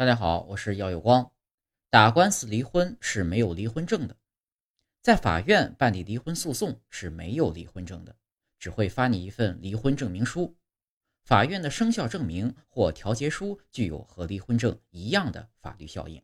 大家好，我是耀有光。打官司离婚是没有离婚证的，在法院办理离婚诉讼是没有离婚证的，只会发你一份离婚证明书。法院的生效证明或调解书具有和离婚证一样的法律效应。